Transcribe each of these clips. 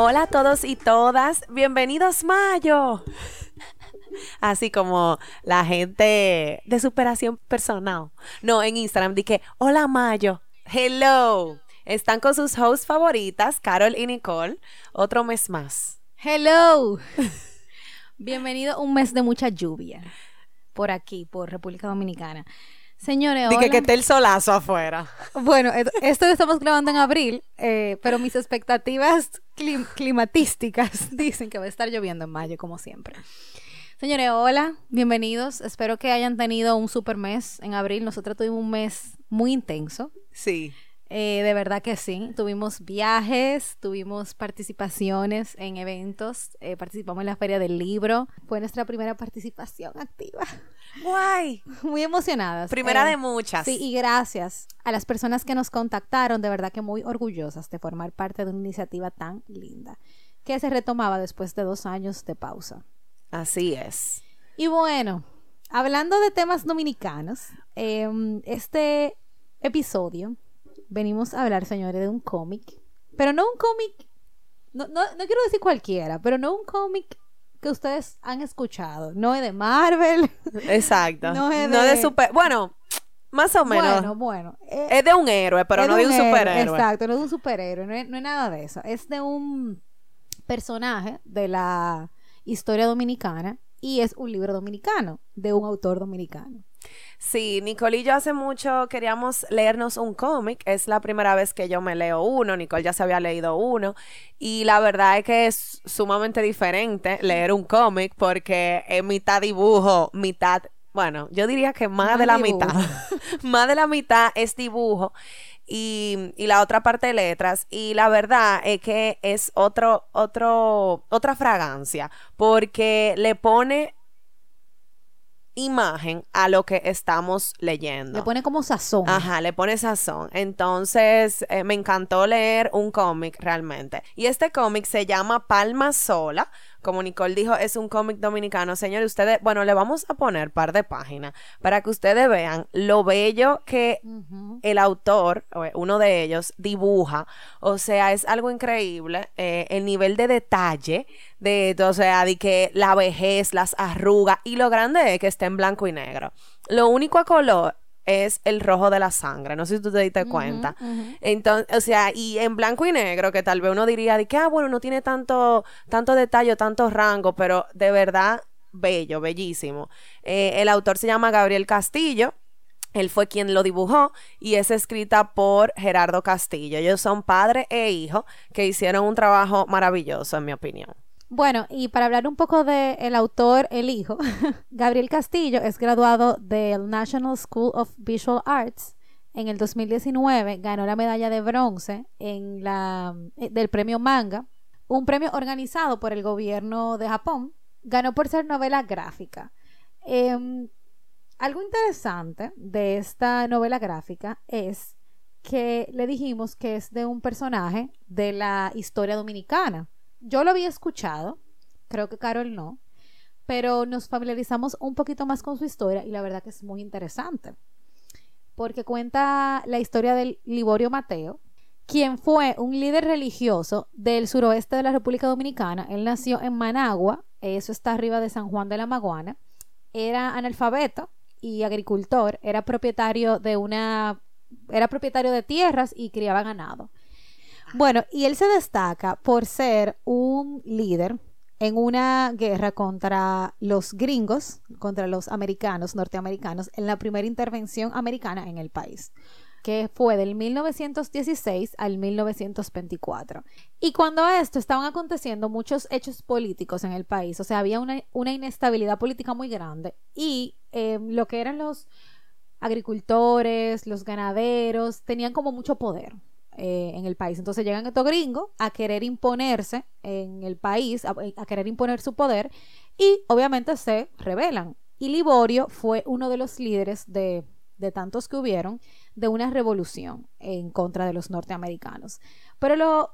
Hola a todos y todas, bienvenidos Mayo. Así como la gente de superación personal. No, en Instagram dije, hola Mayo, hello. Están con sus hosts favoritas, Carol y Nicole, otro mes más. Hello. Bienvenido un mes de mucha lluvia por aquí, por República Dominicana. Señores, Dije que esté el solazo afuera. Bueno, esto lo estamos grabando en abril, eh, pero mis expectativas clim- climatísticas dicen que va a estar lloviendo en mayo, como siempre. Señores, hola, bienvenidos. Espero que hayan tenido un super mes en abril. Nosotros tuvimos un mes muy intenso. Sí. Eh, de verdad que sí. Tuvimos viajes, tuvimos participaciones en eventos, eh, participamos en la Feria del Libro. Fue nuestra primera participación activa. Guay. Muy emocionadas. Primera Eh, de muchas. Sí, y gracias a las personas que nos contactaron, de verdad que muy orgullosas de formar parte de una iniciativa tan linda, que se retomaba después de dos años de pausa. Así es. Y bueno, hablando de temas dominicanos, em, este episodio venimos a hablar, señores, de un cómic, pero no un cómic, no, no, no quiero decir cualquiera, pero no un cómic que ustedes han escuchado, no es de Marvel, Exacto. No No es de- de super. Bueno, más o menos. bueno, bueno, eh, Es de un héroe, pero no de un, héroe, superhéroe. Exacto, no es de un superhéroe, no es, no es nada de eso. Es de un personaje de la historia dominicana y es un libro dominicano, de un autor dominicano. Sí, Nicole y yo hace mucho queríamos leernos un cómic. Es la primera vez que yo me leo uno. Nicole ya se había leído uno. Y la verdad es que es sumamente diferente leer un cómic porque es mitad dibujo, mitad. Bueno, yo diría que más, Más de la dibujo. mitad. más de la mitad es dibujo. Y, y la otra parte letras. Y la verdad es que es otro, otro, otra fragancia. Porque le pone imagen a lo que estamos leyendo. Le pone como sazón. Ajá, le pone sazón. Entonces, eh, me encantó leer un cómic realmente. Y este cómic se llama Palma Sola. Como Nicole dijo, es un cómic dominicano. Señores, ustedes, bueno, le vamos a poner par de páginas para que ustedes vean lo bello que el autor, eh, uno de ellos, dibuja. O sea, es algo increíble. eh, el nivel de detalle de, o sea, de que la vejez, las arrugas, y lo grande es que esté en blanco y negro. Lo único a color es el rojo de la sangre. No sé si tú te diste cuenta. Entonces, o sea, y en blanco y negro, que tal vez uno diría de que, ah, bueno, no tiene tanto, tanto detalle, tanto rango, pero de verdad, bello, bellísimo. Eh, el autor se llama Gabriel Castillo. Él fue quien lo dibujó y es escrita por Gerardo Castillo. Ellos son padre e hijo que hicieron un trabajo maravilloso, en mi opinión. Bueno, y para hablar un poco del autor, el hijo, Gabriel Castillo es graduado del National School of Visual Arts. En el 2019 ganó la medalla de bronce en la, eh, del premio Manga, un premio organizado por el gobierno de Japón. Ganó por ser novela gráfica. Em, algo interesante de esta novela gráfica es que le dijimos que es de un personaje de la historia dominicana. Yo lo había escuchado, creo que Carol no, pero nos familiarizamos un poquito más con su historia y la verdad que es muy interesante. Porque cuenta la historia del Liborio Mateo, quien fue un líder religioso del suroeste de la República Dominicana. Él nació en Managua, eso está arriba de San Juan de la Maguana. Era analfabeto y agricultor, era propietario de una era propietario de tierras y criaba ganado. Bueno, y él se destaca por ser un líder en una guerra contra los gringos, contra los americanos, norteamericanos, en la primera intervención americana en el país, que fue del 1916 al 1924. Y cuando a esto estaban aconteciendo muchos hechos políticos en el país, o sea, había una, una inestabilidad política muy grande y eh, lo que eran los agricultores, los ganaderos, tenían como mucho poder. Eh, en el país. Entonces llegan estos gringos a querer imponerse en el país, a, querer imponer su poder y obviamente se rebelan. Y Liborio fue uno de los líderes de, de tantos que hubieron de una revolución en contra de los norteamericanos. Pero lo,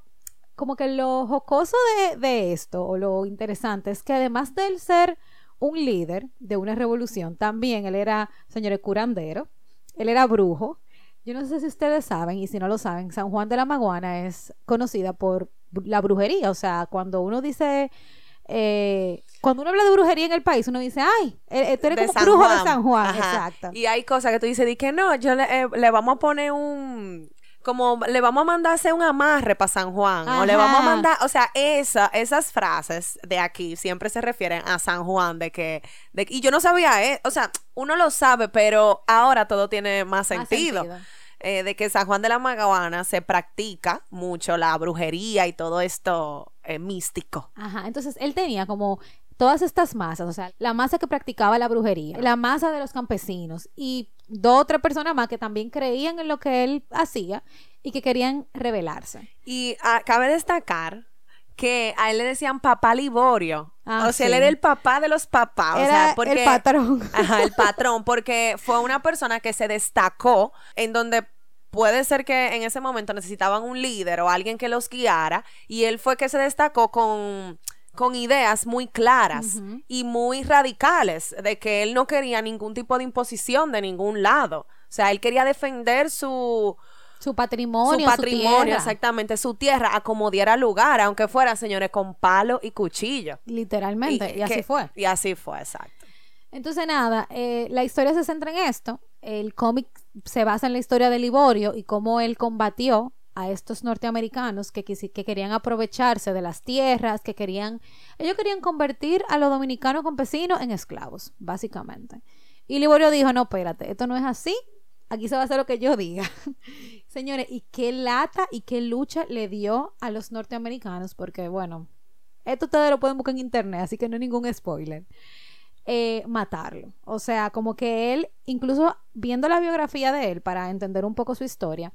como que lo jocoso de, de esto, o lo interesante, es que además de él ser un líder de una revolución, también él era, señores, curandero, él era brujo. Yo no sé si ustedes saben, y si no lo saben, San Juan de la Maguana es conocida por la brujería. O sea, cuando uno dice, eh, cuando uno habla de brujería en el país, uno dice, ay, eh, tú eres De como San brujo de. San Juan. Ajá. Exacto. Y hay cosas que tú dices, di que no, yo le, eh, le vamos a poner un como le vamos a mandar a hacer un amarre para San Juan o le vamos a mandar, o sea, esa, esas frases de aquí siempre se refieren a San Juan de que de, y yo no sabía, eh, o sea, uno lo sabe, pero ahora todo tiene más Más sentido. sentido. eh, de que San Juan de la Maguana se practica mucho la brujería y todo esto eh, místico. Ajá, entonces él tenía como todas estas masas, o sea, la masa que practicaba la brujería, la masa de los campesinos y dos o tres personas más que también creían en lo que él hacía y que querían rebelarse. Y ah, cabe destacar que a él le decían papá Liborio. Ah, o sea, sí. él era el papá de los papás. o Era sea, porque, el patrón. Ajá, el patrón, porque fue una persona que se destacó en donde puede ser que en ese momento necesitaban un líder o alguien que los guiara y él fue que se destacó con con ideas muy claras y muy radicales de que él no quería ningún tipo de imposición de ningún lado. O sea, él quería defender su, Su patrimonio, su su patrimonio, tierra, exactamente, su tierra, a como diera lugar, aunque fuera, señores, con palo y cuchillo. literalmente, y, así que- fue. Y así fue, exacto. Entonces, nada, eh, la historia se centra en esto. El cómic se basa en la historia de Liborio y cómo él combatió a estos norteamericanos que, querían aprovecharse de las tierras, que querían, ellos querían convertir a los dominicanos campesinos en esclavos, básicamente. Y Liborio dijo, no, espérate, esto no es así, aquí se va a hacer lo que yo diga. Señores, y qué lata y qué lucha le dio a los norteamericanos, porque bueno, esto ustedes lo pueden buscar en internet, así que no hay ningún spoiler eh, matarlo. O sea, como que él, incluso viendo la biografía de él para entender un poco su historia,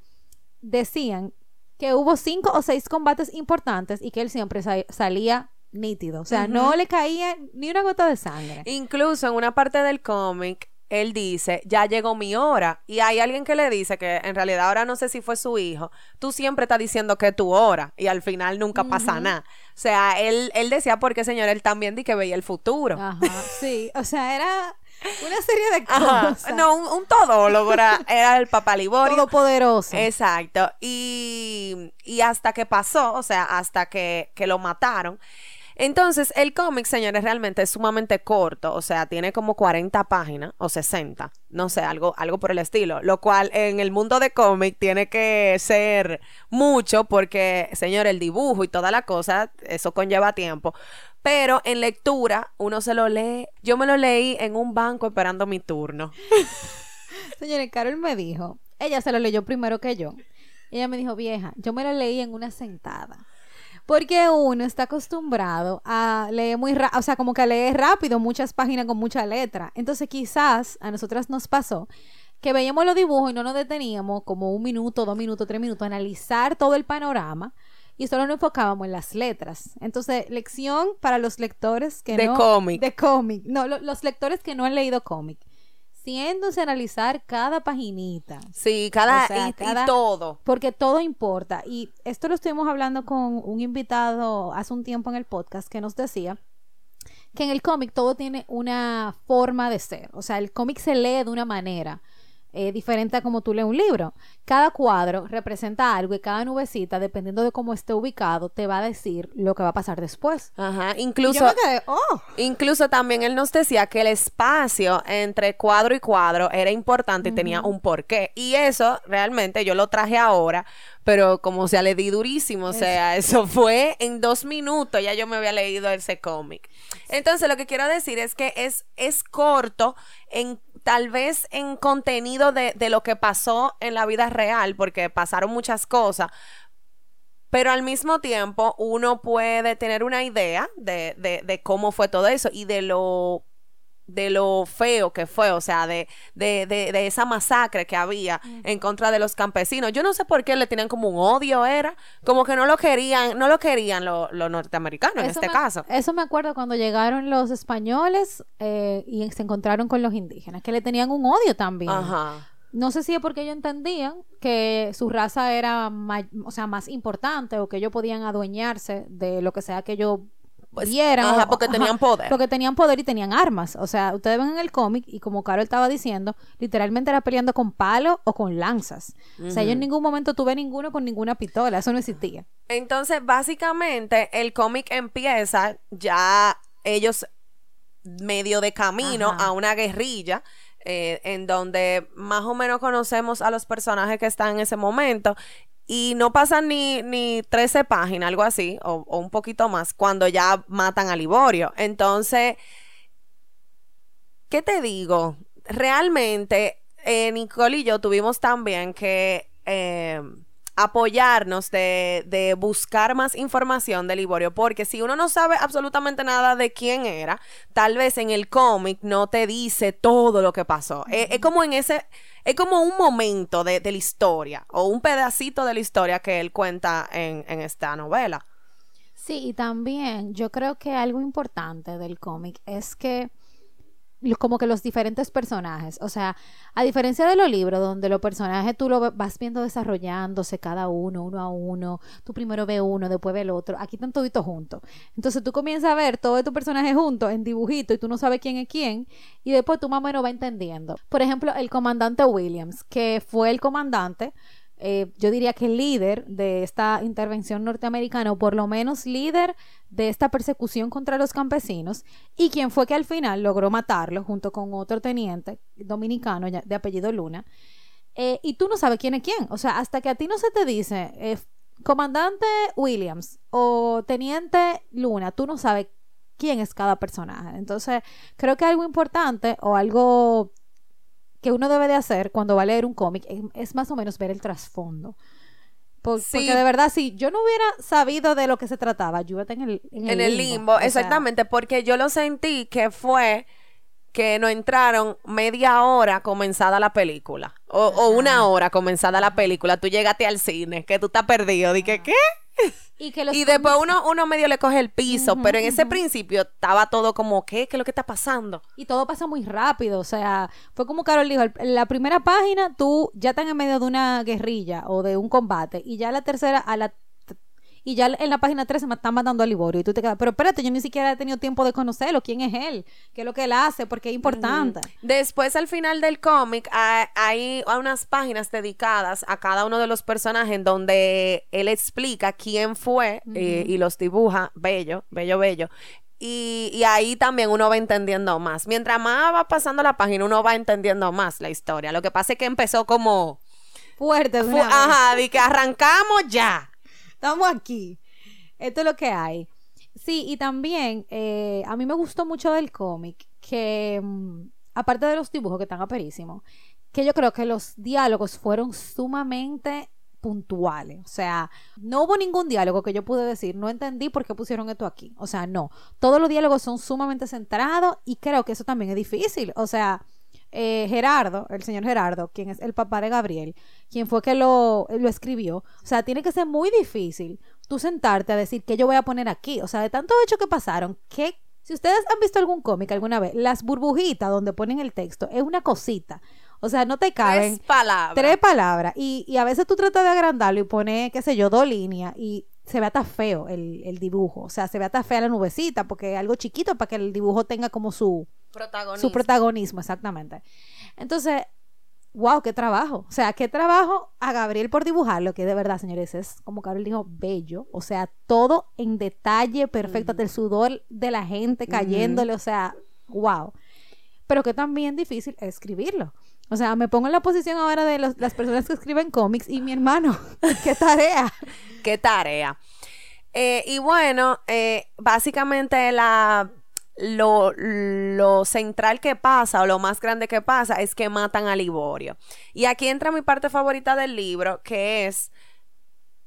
decían que hubo cinco o seis combates importantes y que él siempre sa- salía nítido. O sea, no le caía ni una gota de sangre. Incluso en una parte del cómic, él dice, ya llegó mi hora. Y hay alguien que le dice que en realidad ahora no sé si fue su hijo, tú siempre estás diciendo que es tu hora y al final nunca pasa nada. O sea, él, él decía porque, señor, él también di que veía el futuro. Ajá, sí. O sea, era una serie de Ajá. cosas. No, un, un todólogo era, era el papá Liborio. Todopoderoso. Exacto. Y, y hasta que pasó, o sea, hasta que, que lo mataron. Entonces, el cómic, señores, realmente es sumamente corto, o sea, tiene como 40 páginas o 60, no sé, algo, algo por el estilo, lo cual en el mundo de cómic tiene que ser mucho porque, señor, el dibujo y toda la cosa, eso conlleva tiempo. Pero en lectura, uno se lo lee. Yo me lo leí en un banco esperando mi turno. Señores, Carol me dijo, ella se lo leyó primero que yo. Ella me dijo, vieja, yo me lo leí en una sentada. Porque uno está acostumbrado a leer muy rápido, o sea, como que a leer rápido muchas páginas con mucha letra. Entonces, quizás a nosotras nos pasó que veíamos los dibujos y no nos deteníamos como un minuto, dos minutos, tres minutos analizar todo el panorama y solo nos enfocábamos en las letras. Entonces, lección para los lectores que De no... cómic. De cómic. No, lo- los lectores que no han leído cómic. Siéndose a analizar cada paginita. Sí, cada, O sea, y, y cada- todo. Porque todo importa. Y esto lo estuvimos hablando con un invitado hace un tiempo en el podcast que nos decía que en el cómic todo tiene una forma de ser. O sea, el cómic se lee de una manera eh, diferente a como tú lees un libro. Cada cuadro representa algo y cada nubecita, dependiendo de cómo esté ubicado, te va a decir lo que va a pasar después. Ajá, incluso, yo me quedé, oh, incluso también él nos decía que el espacio entre cuadro y cuadro era importante y tenía un porqué. Y eso realmente yo lo traje ahora, pero como sea, le di durísimo. O sea, eso fue en dos minutos, ya yo me había leído ese cómic. Entonces, lo que quiero decir es que es, es corto en tal vez en contenido de, de lo que pasó en la vida real, porque pasaron muchas cosas, pero al mismo tiempo uno puede tener una idea de, de, de cómo fue todo eso y de lo de lo feo que fue, o sea, de, de, de, de esa masacre que había en contra de los campesinos. Yo no sé por qué le tenían como un odio, era como que no lo querían, no lo querían los norteamericanos en este me- caso. Eso me acuerdo cuando llegaron los españoles eh, y se encontraron con los indígenas, que le tenían un odio también. Ajá. No sé si es porque ellos entendían que su raza era o sea, más importante o que ellos podían adueñarse de lo que sea que ellos Pues, ajá, o- porque tenían poder. Porque tenían poder y tenían armas. O sea, ustedes ven en el cómic y como Carol estaba diciendo, literalmente era peleando con palos o con lanzas. O sea, yo en ningún momento tuve ninguno con ninguna pistola. Eso no existía. Entonces, básicamente, el cómic empieza ya ellos medio de camino Ajá. a una guerrilla. eh, en donde más o menos conocemos a los personajes que están en ese momento y no pasan ni, ni 13 páginas, algo así, o, un poquito más, cuando ya matan a Liborio. Entonces, ¿qué te digo? Realmente, eh, Nicole y yo tuvimos también que eh, apoyarnos de, de buscar más información de Liborio, porque si uno no sabe absolutamente nada de quién era, tal vez en el cómic no te dice todo lo que pasó. Es como en ese, es como un momento de, de la historia, o un pedacito de la historia que él cuenta en, en esta novela. Sí, y también yo creo que algo importante del cómic es que como que los diferentes personajes, o sea, a diferencia de los libros donde los personajes tú lo vas viendo desarrollándose cada uno, uno a uno, tú primero ves uno, después ves el otro, aquí están toditos juntos. Entonces tú comienzas a ver todos estos personajes juntos en dibujito y tú no sabes quién es quién y después tú más o menos vas entendiendo. Por ejemplo, el comandante Williams, que fue el comandante eh, yo diría que líder de esta intervención norteamericana, o por lo menos líder de esta persecución contra los campesinos, y quien fue que al final logró matarlo junto con otro teniente dominicano de apellido Luna. Eh, y tú no sabes quién es quién. O sea, hasta que a ti no se te dice eh, comandante Williams o teniente Luna, tú no sabes quién es cada personaje. Entonces, creo que algo importante o algo que uno debe de hacer cuando va a leer un cómic es, más o menos ver el trasfondo. Por- Sí. Porque de verdad, si yo no hubiera sabido de lo que se trataba, yo iba a estar en el, en el en el limbo, O sea, exactamente, porque yo lo sentí que fue que no entraron media hora comenzada la película o, o una hora comenzada la película, tú llegaste al cine, que tú estás perdido, dije, ¿qué? y que los Y después uno, uno medio le coge el piso, pero en ese principio estaba todo como, ¿qué? ¿Qué es lo que está pasando? Y todo pasa muy rápido, o sea, fue como Carol dijo, en la primera página tú ya estás en medio de una guerrilla o de un combate y ya la tercera a la y ya en la página 3 se me están matando a Liborio y tú te quedas, pero espérate, yo ni siquiera he tenido tiempo de conocerlo, quién es él, qué es lo que él hace, porque es importante. Después, al final del cómic, hay, hay unas páginas dedicadas a cada uno de los personajes en donde él explica quién fue eh, y los dibuja bello, bello, bello. Y, y ahí también uno va entendiendo más. Mientras más va pasando la página, uno va entendiendo más la historia. Lo que pasa es que empezó como... Fuerte, fu- ajá, de que arrancamos ya. Estamos aquí. Esto es lo que hay. Sí, y también eh, a mí me gustó mucho del cómic que, mm, aparte de los dibujos que están aperísimos, que yo creo que los diálogos fueron sumamente puntuales. O sea, no hubo ningún diálogo que yo pude decir, no entendí por qué pusieron esto aquí. O sea, no. Todos los diálogos son sumamente centrados y creo que eso también es difícil. O sea, eh, Gerardo, el señor Gerardo, quien es el papá de Gabriel, quien fue que lo, lo escribió, o sea, tiene que ser muy difícil tú sentarte a decir qué yo voy a poner aquí. O sea, de tantos hechos que pasaron, que si ustedes han visto algún cómic alguna vez, las burbujitas donde ponen el texto es una cosita. O sea, no te caben Tres palabras. tres palabras. Y, y a veces tú tratas de agrandarlo y pones, qué sé yo, dos líneas y se ve hasta feo el, el dibujo. O sea, se ve hasta fea la nubecita porque es algo chiquito para que el dibujo tenga como su, Protagonista. su protagonismo, exactamente. Entonces, wow, qué trabajo. O sea, qué trabajo a Gabriel por dibujarlo, que de verdad, señores, es como Gabriel dijo, bello. O sea, todo en detalle, perfecto, hasta el sudor de la gente cayéndole, o sea, wow. Pero que también difícil es escribirlo. O sea, me pongo en la posición ahora de los- las personas que escriben cómics y mi hermano, qué tarea. qué tarea. Eh, y bueno, eh, básicamente la, lo, lo central que pasa o lo más grande que pasa es que matan a Liborio. Y aquí entra mi parte favorita del libro, que es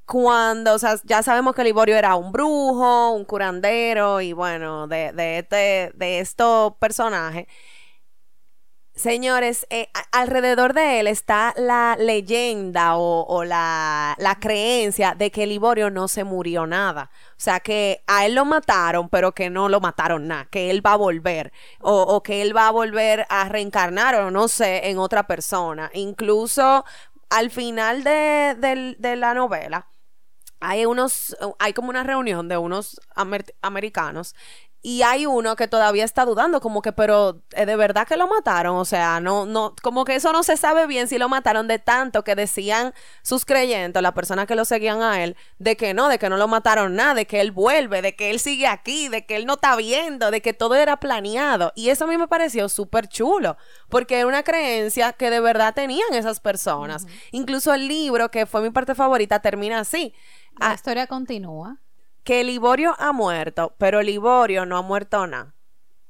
cuando, o sea, ya sabemos que Liborio era un brujo, un curandero y bueno, de, de, este, de estos personajes. Señores, eh, alrededor de él está la leyenda o, la, creencia de que Liborio no se murió nada. O sea, que a él lo mataron, pero que no lo mataron nada, que él va a volver o, que él va a volver a reencarnar o no sé, en otra persona. Incluso al final de, de la novela, hay unos, hay como una reunión de unos americanos y hay uno que todavía está dudando, como que, pero ¿es de verdad que lo mataron? O sea, no, no, como que eso no se sabe bien si lo mataron de tanto que decían sus creyentes, las personas que lo seguían a él, de que no, de que no lo mataron nada, de que él vuelve, de que él sigue aquí, de que él no está viendo, de que todo era planeado. Y eso a mí me pareció súper chulo, porque era una creencia que de verdad tenían esas personas. Incluso el libro, que fue mi parte favorita, termina así. La ah, historia continúa que Liborio ha muerto, pero Liborio no ha muerto nada.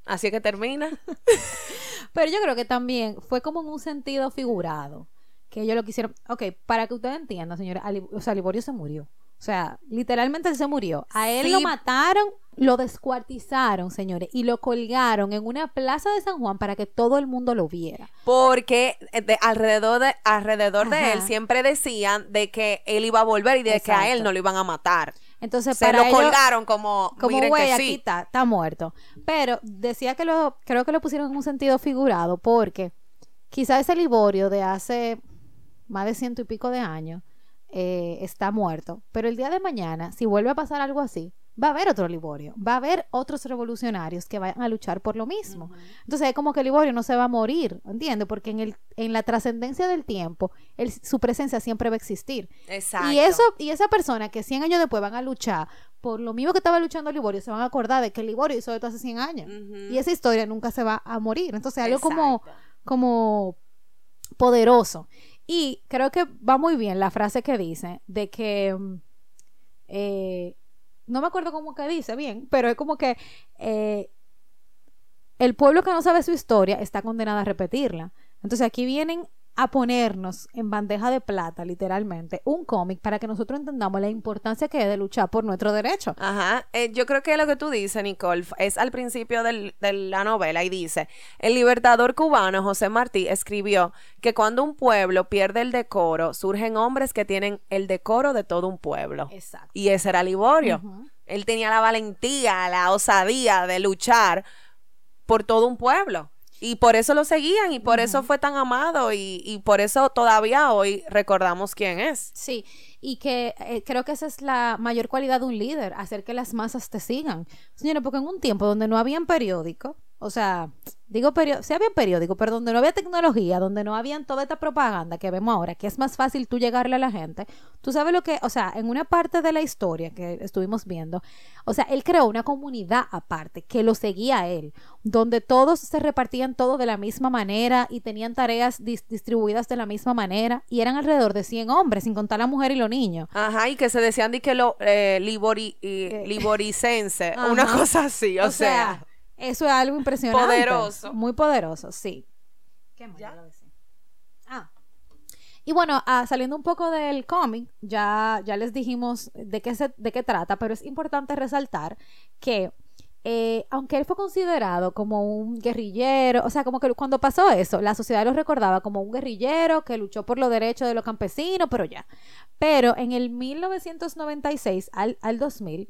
Así que termina. pero yo creo que también fue como en un sentido figurado. Que ellos lo quisieron. Ok, para que ustedes entiendan, señores, o sea, Liborio se murió. O sea, literalmente él se murió. A él lo mataron, lo descuartizaron, señores, y lo colgaron en una plaza de San Juan para que todo el mundo lo viera. Porque eh, alrededor de alrededor de él siempre decían de que él iba a volver y de que a él no lo iban a matar. Entonces, se lo colgaron como, como güey, aquí está, está muerto. Pero decía que lo, creo que lo pusieron en un sentido figurado, porque quizá ese Liborio de hace más de ciento y pico de años eh, está muerto. Pero el día de mañana, si vuelve a pasar algo así, va a haber otro Liborio, va a haber otros revolucionarios que vayan a luchar por lo mismo. Entonces es como que Liborio no se va a morir, ¿entiendes? Porque en, el, en la trascendencia del tiempo, su presencia siempre va a existir. Exacto. Y, eso, y esa persona que 100 años después van a luchar por lo mismo que estaba luchando Liborio, se van a acordar de que Liborio hizo esto hace 100 años. Y esa historia nunca se va a morir. Entonces algo como, como poderoso. Y creo que va muy bien la frase que dice de que... Mm, eh, no me acuerdo cómo que dice bien, pero es como que eh, el pueblo que no sabe su historia está condenado a repetirla. Entonces aquí vienen a ponernos en bandeja de plata, literalmente, un cómic para que nosotros entendamos la importancia que es de luchar por nuestro derecho. Ajá, eh, yo creo que lo que tú dices, Nicole, es al principio de la novela y dice, el libertador cubano José Martí escribió que cuando un pueblo pierde el decoro, surgen hombres que tienen el decoro de todo un pueblo. Exacto. Y ese era Liborio. Él tenía la valentía, la osadía de luchar por todo un pueblo. Y por eso lo seguían y por eso fue tan amado y, y, por eso todavía hoy recordamos quién es. Sí, y que eh, creo que esa es la mayor cualidad de un líder, hacer que las masas te sigan. Señora, porque en un tiempo donde no habían periódico, o sea, digo sí había periódico, pero donde no había tecnología, donde no había toda esta propaganda que vemos ahora, que es más fácil tú llegarle a la gente, tú sabes lo que, o sea, en una parte de la historia que estuvimos viendo, o sea, él creó una comunidad aparte que lo seguía a él, donde todos se repartían todo de la misma manera y tenían tareas distribuidas de la misma manera y eran alrededor de 100 hombres, sin contar la mujer y los niños. Ajá, y que se decían de que lo eh, libori, eh, liboricense, una cosa así, o, sea eso es algo impresionante. Poderoso. Muy poderoso, sí. ¿Qué más? Ah. Y bueno, ah, saliendo un poco del cómic, ya, ya les dijimos de qué, se, de qué trata, pero es importante resaltar que eh, aunque él fue considerado como un guerrillero, o sea, como que cuando pasó eso, la sociedad lo recordaba como un guerrillero que luchó por los derechos de los campesinos, pero ya. Pero en el 1996 al, al 2000,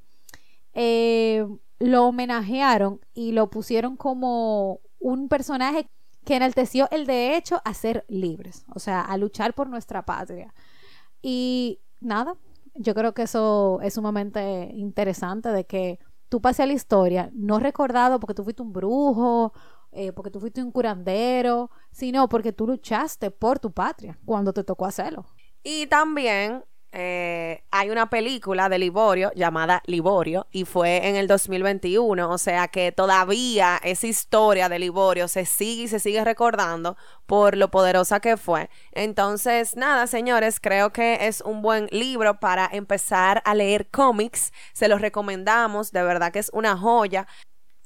eh, lo homenajearon y lo pusieron como un personaje que enalteció el derecho a ser libres, o sea, a luchar por nuestra patria. Y nada, yo creo que eso es sumamente interesante de que tú pases a la historia no recordado porque tú fuiste un brujo, eh, porque tú fuiste un curandero, sino porque tú luchaste por tu patria cuando te tocó hacerlo. Y también eh, hay una película de Liborio llamada Liborio y fue en el 2021, o sea que todavía esa historia de Liborio se sigue y se sigue recordando por lo poderosa que fue. Entonces, nada, señores, creo que es un buen libro para empezar a leer cómics, se los recomendamos, de verdad que es una joya.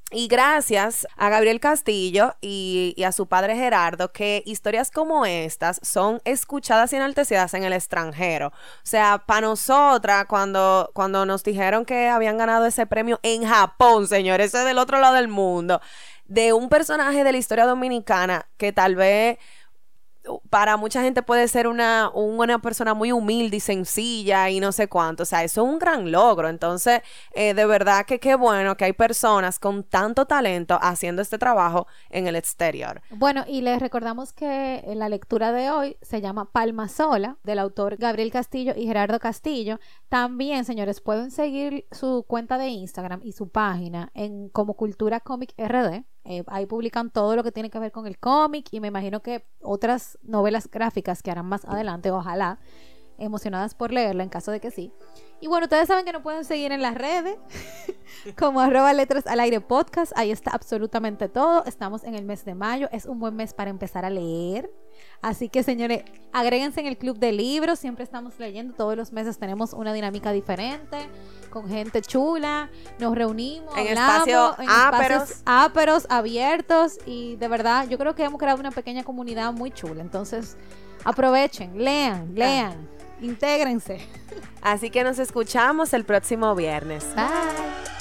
Y gracias a Gabriel Castillo y, a su padre Gerardo, que historias como estas son escuchadas y enaltecidas en el extranjero. O sea, para nosotras, cuando, cuando nos dijeron que habían ganado ese premio en Japón, señores, ese es del otro lado del mundo, de un personaje de la historia dominicana que tal vez para mucha gente puede ser una, una persona muy humilde y sencilla y no sé cuánto. O sea, eso es un gran logro. Entonces, eh, de verdad que qué bueno que hay personas con tanto talento haciendo este trabajo en el exterior. Bueno, y les recordamos que la lectura de hoy se llama Palma Sola, del autor Gabriel Castillo y Gerardo Castillo. También, señores, pueden seguir su cuenta de Instagram y su página en como Cultura Comic RD eh, ahí publican todo lo que tiene que ver con el cómic y me imagino que otras novelas gráficas que harán más adelante, ojalá, emocionadas por leerla en caso de que sí. Y bueno, ustedes saben que nos pueden seguir en las redes como arroba letras al aire podcast. Ahí está absolutamente todo. Estamos en el mes de mayo. Es un buen mes para empezar a leer. Así que, señores, agréguense en el club de libros. Siempre estamos leyendo. Todos los meses tenemos una dinámica diferente, con gente chula. Nos reunimos, en hablamos, espacios en áperos. espacios áperos, abiertos. Y de verdad, yo creo que hemos creado una pequeña comunidad muy chula. Entonces, aprovechen, lean, lean, intégrense. Así que nos escuchamos el próximo viernes. Bye.